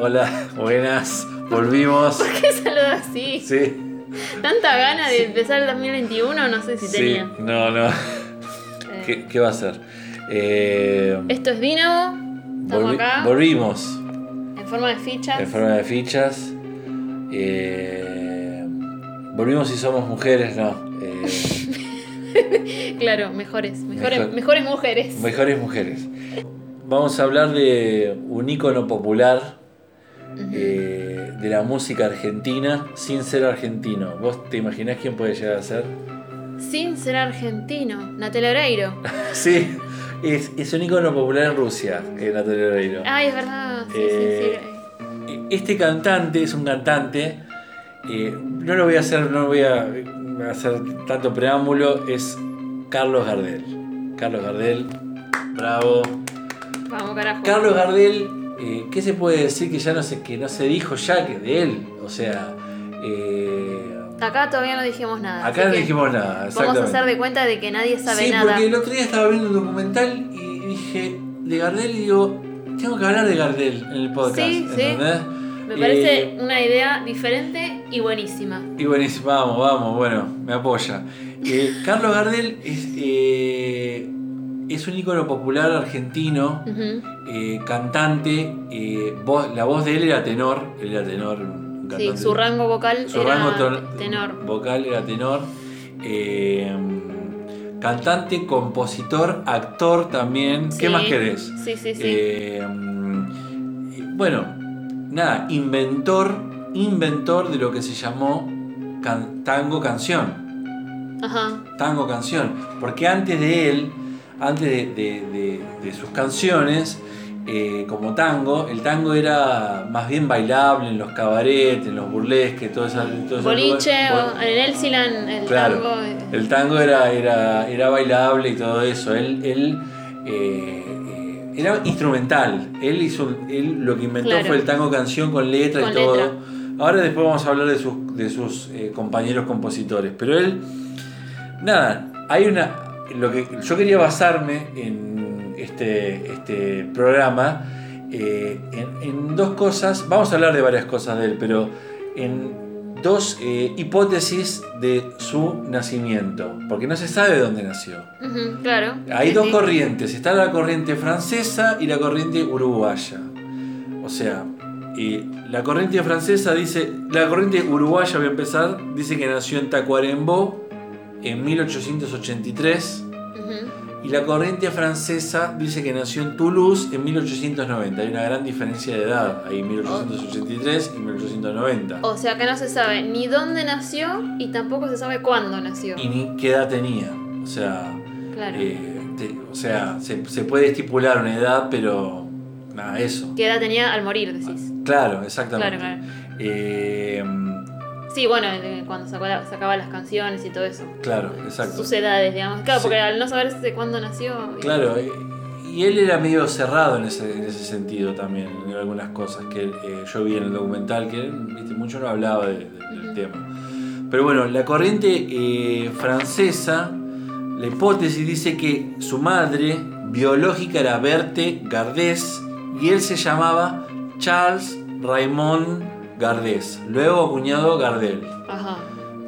buenas. Volvimos. ¿Por qué saluda así? Sí. Tanta gana de empezar el 2021, no sé si Sí. tenía. No, no. Eh, ¿Qué, qué va a ser? Eh, Esto es Dinamo, estamos volvi- acá, Volvimos. en forma de fichas. En forma de fichas. Eh, volvimos y somos mujeres, no. Claro, mejores, mejores, Mejor. mejores mujeres. mejores mujeres. Vamos a hablar de un ícono popular eh, de la música argentina sin ser argentino. ¿Vos te imaginás quién puede llegar a ser? Sin ser argentino, Natal Oreiro. Sí, es, es un ícono popular en Rusia, eh, Natalia Oreiro. Ay, es verdad, sí, Eh, sí, sí. Este cantante es un cantante, eh, no lo voy a hacer, no voy a hacer tanto preámbulo, es Carlos Gardel. Carlos Gardel, bravo. Vamos, carajo. Carlos Gardel, eh, ¿qué se puede decir que ya no se, que no se dijo ya que de él? O sea, eh, Acá todavía no dijimos nada. acá no dijimos nada. Vamos a hacer de cuenta de que nadie sabe sí, nada. porque el otro día estaba viendo un documental y dije de Gardel y digo, tengo que hablar de Gardel en el podcast. Sí, sí. Me parece Eh, una idea diferente y buenísima. Y buenísimo, vamos, vamos, bueno, me apoya. Carlos Gardel es, es un ícono popular argentino, eh, cantante, eh, voz- la voz de él era tenor, él era tenor, un Sí, su rango vocal su era rango tenor. vocal era tenor. eh, cantante, compositor, actor también. ¿Qué más querés? Sí, sí, sí. Bueno, nada, inventor, inventor de lo que se llamó can- tango canción. Ajá. Tango canción. Porque antes de él, antes de, de- de- de sus canciones, eh, como tango, el tango era más bien bailable en los cabarets, en los burlesques, todo eso. Boliche, o en el Elsilan, el Claro. tango. El tango era, era, era bailable y todo eso. Él, él eh, eh, era instrumental. Él hizo él lo que inventó Claro. fue el tango canción con letra Con y todo. letra. Ahora después vamos a hablar de sus, de sus eh, compañeros compositores. Pero él, nada, hay una. Lo que yo quería basarme en este, este programa eh, en, en dos cosas. Vamos a hablar de varias cosas de él, pero en dos eh, hipótesis de su nacimiento, porque no se sabe dónde nació. claro. Hay Sí, dos sí. corrientes, está la corriente francesa y la corriente uruguaya. O sea, la corriente francesa dice, la corriente uruguaya voy a empezar, dice que nació en Tacuarembó en 1883 Ujú. y la corriente francesa dice que nació en Toulouse en 1890. Hay una gran diferencia de edad, ahí 1883 y 1890. O sea que no se sabe ni dónde nació y tampoco se sabe cuándo nació. Y ni qué edad tenía. O sea, Claro. eh, te- o sea se, se puede estipular una edad, pero nada, eso. ¿Qué edad tenía al morir, decís? Claro, exactamente. Claro, claro. Eh, Sí, bueno, de cuando sacaba las canciones y todo eso. claro, exacto. Sus edades, digamos. Claro, Sí. porque al no saber de cuándo nació. Claro, eh, y él era medio cerrado en ese, en ese sentido también, en algunas cosas que eh, yo vi en el documental, que viste, mucho no hablaba de- de- del tema. Pero bueno, la corriente eh, francesa, la hipótesis dice que su madre biológica era Berthe Gardès y él se llamaba Charles Raymond Gardès, luego acuñado Gardel. Ajá.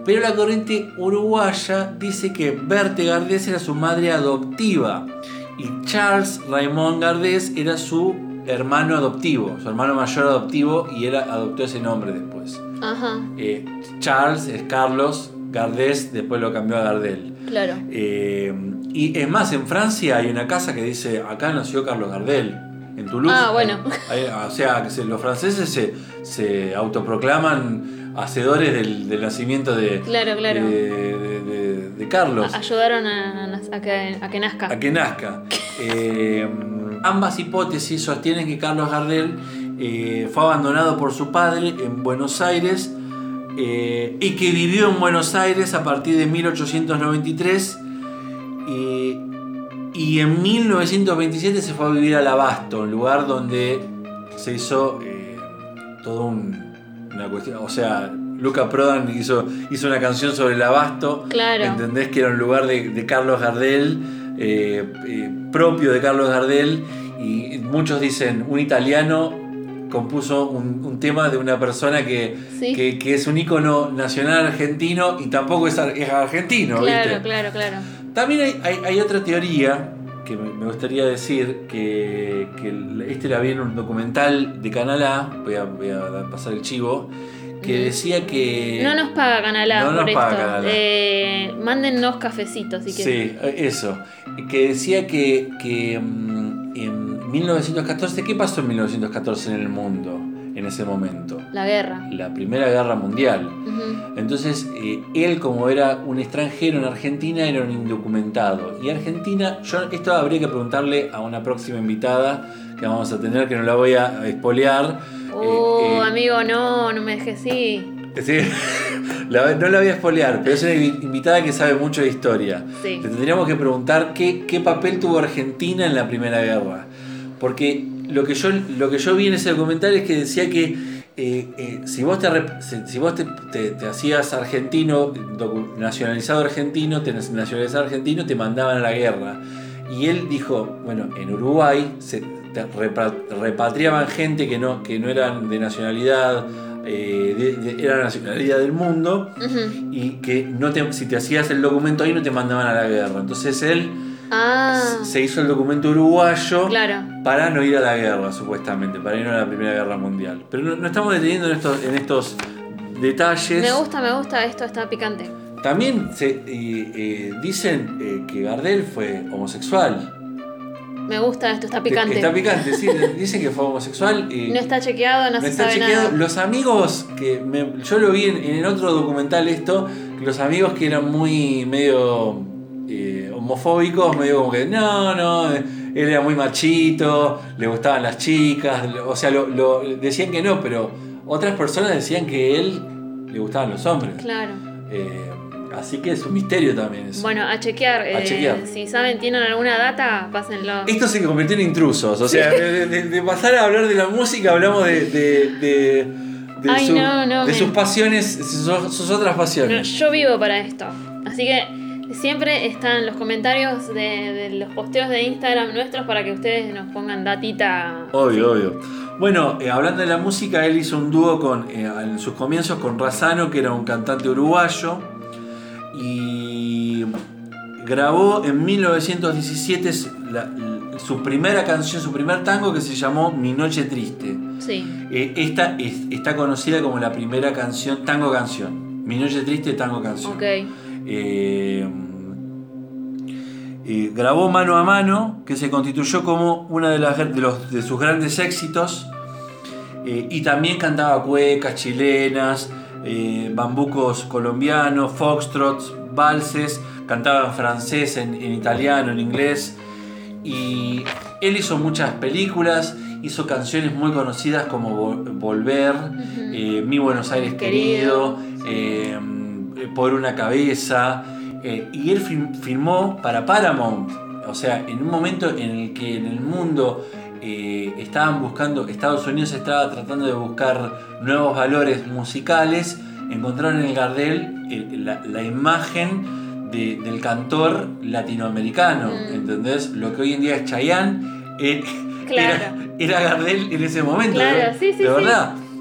Pero la corriente uruguaya dice que Berthe Gardés era su madre adoptiva y Charles Raymond Gardés era su hermano adoptivo, su hermano mayor adoptivo y él adoptó ese nombre después. Ajá. Eh, Charles es Carlos, Gardés después lo cambió a Gardel. Claro. Eh, y es más, en Francia hay una casa que dice, acá nació Carlos Gardel, en Toulouse. Ah, bueno. Hay- o sea, los franceses se, se autoproclaman hacedores del, del nacimiento de, Claro, claro. de, de- de- de Carlos, A- Ayudaron a, a que, a que nazca. a que nazca. Eh, ambas hipótesis sostienen que Carlos Gardel eh, fue abandonado por su padre en Buenos Aires eh, y que vivió en Buenos Aires a partir de 1893 y, y en 1927 se fue a vivir al Abasto, un lugar donde se hizo todo un- una cuestión, o sea, Luca Prodan hizo, hizo una canción sobre el Abasto, Claro. ¿entendés? Que era un lugar de, de Carlos Gardel, eh, eh, propio de Carlos Gardel, y muchos dicen un italiano compuso un, un tema de una persona que, Sí. que, que es un ícono nacional argentino y tampoco es, ar- es argentino, claro, ¿viste? claro, claro. También hay, hay- hay otra teoría que me gustaría decir que, que este la vi en un documental de Canal A, voy a, voy a pasar el chivo, que decía que... No nos paga Canalá No por nos paga esto. Canal A. Eh, mándennos cafecitos si quieren. Sí, eso. Que decía que, que mm, en 1914, ¿qué pasó en 1914 en el mundo en ese momento? La guerra. La Primera Guerra Mundial. Entonces, eh, él como era un extranjero en Argentina, era un indocumentado. Y Argentina, yo esto habría que preguntarle a una próxima invitada que vamos a tener, que no la voy a espolear. Oh, Eh, eh, amigo, no, no me dejes así. sí, la- no la voy a espolear, pero es una invitada que sabe mucho de historia. Sí. Le tendríamos que preguntar qué, qué papel tuvo Argentina en la Primera Guerra. Porque lo que yo, lo que yo vi en ese documental es que decía que eh, eh, si vos, te, rep- si, si vos te, te- te hacías argentino, nacionalizado argentino, te nacionalizado argentino, te mandaban a la guerra. Y él dijo, bueno, en Uruguay se repatriaban gente que no, que no eran de nacionalidad, eh, de- de- era nacionalidad del mundo, y que no te, si te hacías el documento ahí no te mandaban a la guerra. Entonces él Ah, se hizo el documento uruguayo claro. para no ir a la guerra, supuestamente, para ir a la Primera Guerra Mundial. Pero no, no estamos deteniendo en estos, en estos detalles. Me gusta, me gusta, esto está picante. También se, eh, eh, dicen eh, que Gardel fue homosexual. Me gusta esto, está picante. Está picante, sí. Dicen que fue homosexual. y No está chequeado, no, no se está sabe chequeado. nada. Los amigos que me- yo lo vi en, en otro documental esto, los amigos que eran muy medio eh, homofóbicos, medio como que no, no, él era muy machito, le gustaban las chicas, o sea, lo, lo- decían que no, pero otras personas decían que él le gustaban los hombres. Claro. Eh, así que es un misterio también eso. Bueno, a chequear. A eh, chequear. Si saben, tienen alguna data, pásenlo. Esto se convirtió en intrusos, o sea, de, de- de pasar a hablar de la música hablamos de, de, Ay, su- no, sus pasiones, sus, sus otras No, pasiones. yo vivo para esto. Así que siempre están los comentarios de, de los posteos de Instagram nuestros para que ustedes nos pongan datita. Obvio, obvio. Bueno, eh, hablando de la música, él hizo un dúo con, eh, en sus comienzos con Razano, que era un cantante uruguayo, y grabó en 1917 su- la- su primera canción, su primer tango que se llamó Mi Noche Triste. Sí. Eh, esta es- está conocida como la primera canción, tango canción. Mi Noche Triste, tango canción. Ok. Eh, eh, grabó Mano a Mano, que se constituyó como una de, las, de, los- de sus grandes éxitos. Eh, y también cantaba cuecas chilenas, eh, bambucos colombianos, foxtrots, valses, cantaba en francés, en, en italiano, en inglés. Y él hizo muchas películas, hizo canciones muy conocidas como Vol- Volver, Mi Buenos Aires querido, Por una cabeza. eh, y él film- filmó para Paramount. O sea, en un momento en el que en el mundo eh, estaban buscando, Estados Unidos estaba tratando de buscar nuevos valores musicales, encontraron en el Gardel eh, la, la imagen de- del cantor latinoamericano. Mm. ¿Entendés? Lo que hoy en día es Chayanne. eh, Claro. era, era Gardel en ese momento. Claro, sí, sí, de sí.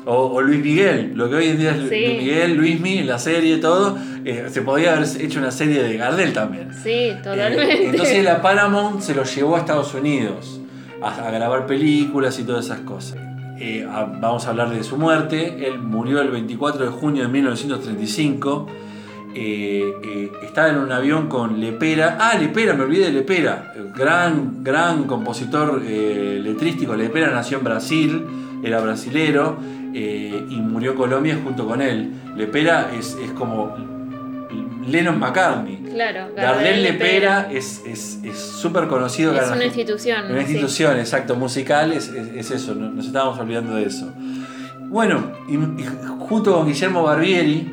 O, o Luis Miguel, lo que hoy en día es Sí. Luis Miguel, Luismi, la serie, todo. eh, se podía haber hecho una serie de Gardel también. Sí, Eh, totalmente. entonces la Paramount se lo llevó a Estados Unidos a, a grabar películas y todas esas cosas. Eh, a- vamos a hablar de su muerte. Él murió el 24 de junio de 1935. Eh, eh, estaba en un avión con Lepera. Ah, Lepera, me olvidé de Lepera. Gran, gran compositor letrístico. Lepera nació en Brasil, era brasilero eh, y murió Colombia junto con él. Lepera es, es como Lennon McCartney. Claro, Gardel Lepera es es- es súper conocido. Es una institución. Una sí. institución, exacto, musical, es, es- es eso, no- nos estábamos olvidando de eso. Bueno, y, y junto con Guillermo Barbieri,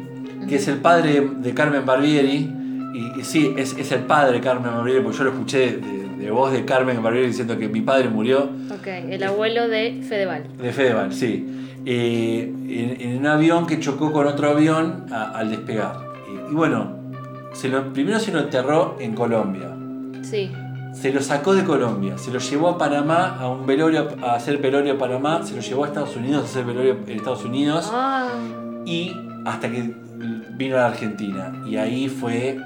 que es el padre de Carmen Barbieri, y, y sí, es, es el padre de Carmen Barbieri, porque yo lo escuché de, de voz de Carmen Barbieri diciendo que mi padre murió Ok, el abuelo de Fedeval. de Fedeval, sí. Eh, en, en un avión que chocó con otro avión a- al despegar. Y, y bueno, se lo, primero se lo enterró en Colombia. Sí. se lo sacó de Colombia, se lo llevó a Panamá a un velorio, a hacer velorio a Panamá, se lo llevó a Estados Unidos a hacer velorio en Estados Unidos Ah, y hasta que vino a la Argentina. Y ahí fue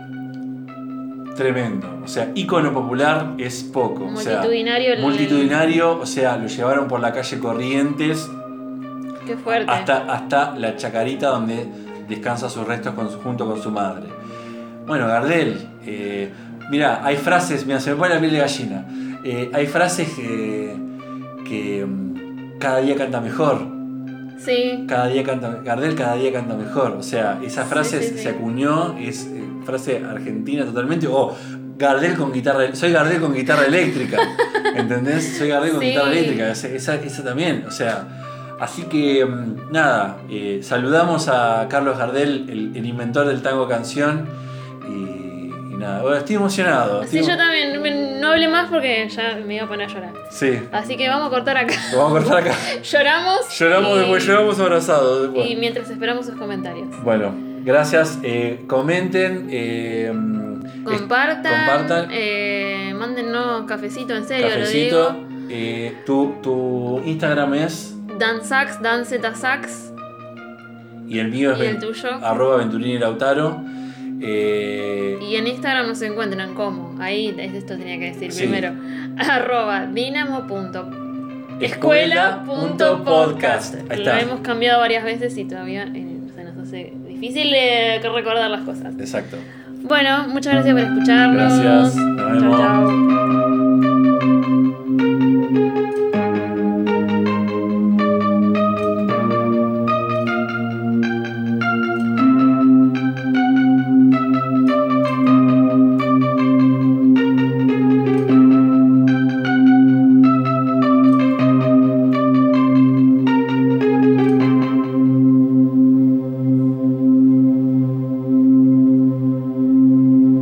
tremendo. O sea, ícono popular es poco. O sea, multitudinario. multitudinario, o sea, lo llevaron por la calle Corrientes Qué fuerte. hasta, hasta la chacarita donde descansa sus restos con junto con su madre. Bueno, Gardel, eh, mira, hay frases, mira, se me pone la piel de gallina. Eh, hay frases que, que mm, cada día canta mejor. Sí. Cada día canta, Gardel cada día canta mejor. O sea, esa Sí, frase sí, se acuñó, es eh, frase argentina totalmente. O Gardel con guitarra, soy Gardel con guitarra eléctrica. ¿Entendés? Soy Gardel con guitarra eléctrica. Esa, esa también. O sea, así que mm, nada, eh, saludamos a Carlos Gardel, el, el inventor del tango canción. Y, y nada, bueno, estoy emocionado. Sí, estoy- yo también. me- No hablé más porque ya me iba a poner a llorar. Sí, Así que vamos a cortar acá. lo vamos a cortar acá. Lloramos. Lloramos y- después, lloramos abrazados después. Y mientras esperamos sus comentarios. Bueno, gracias. eh, comenten. eh, Compartan. compartan. Eh, mándennos cafecito, en serio, cafecito. lo digo. tu, tu Instagram es. Dansax, Danzetasax. Y el mío es Y el tuyo. arroba Venturini Lautaro. eh, Y en Instagram nos encuentran como. Ahí es- esto tenía que decir Sí. primero. Arroba dinamo.escuela.podcast. Lo hemos cambiado varias veces y todavía eh, se nos hace difícil eh, recordar las cosas. exacto. Bueno, muchas gracias por escucharnos. Gracias. Nos.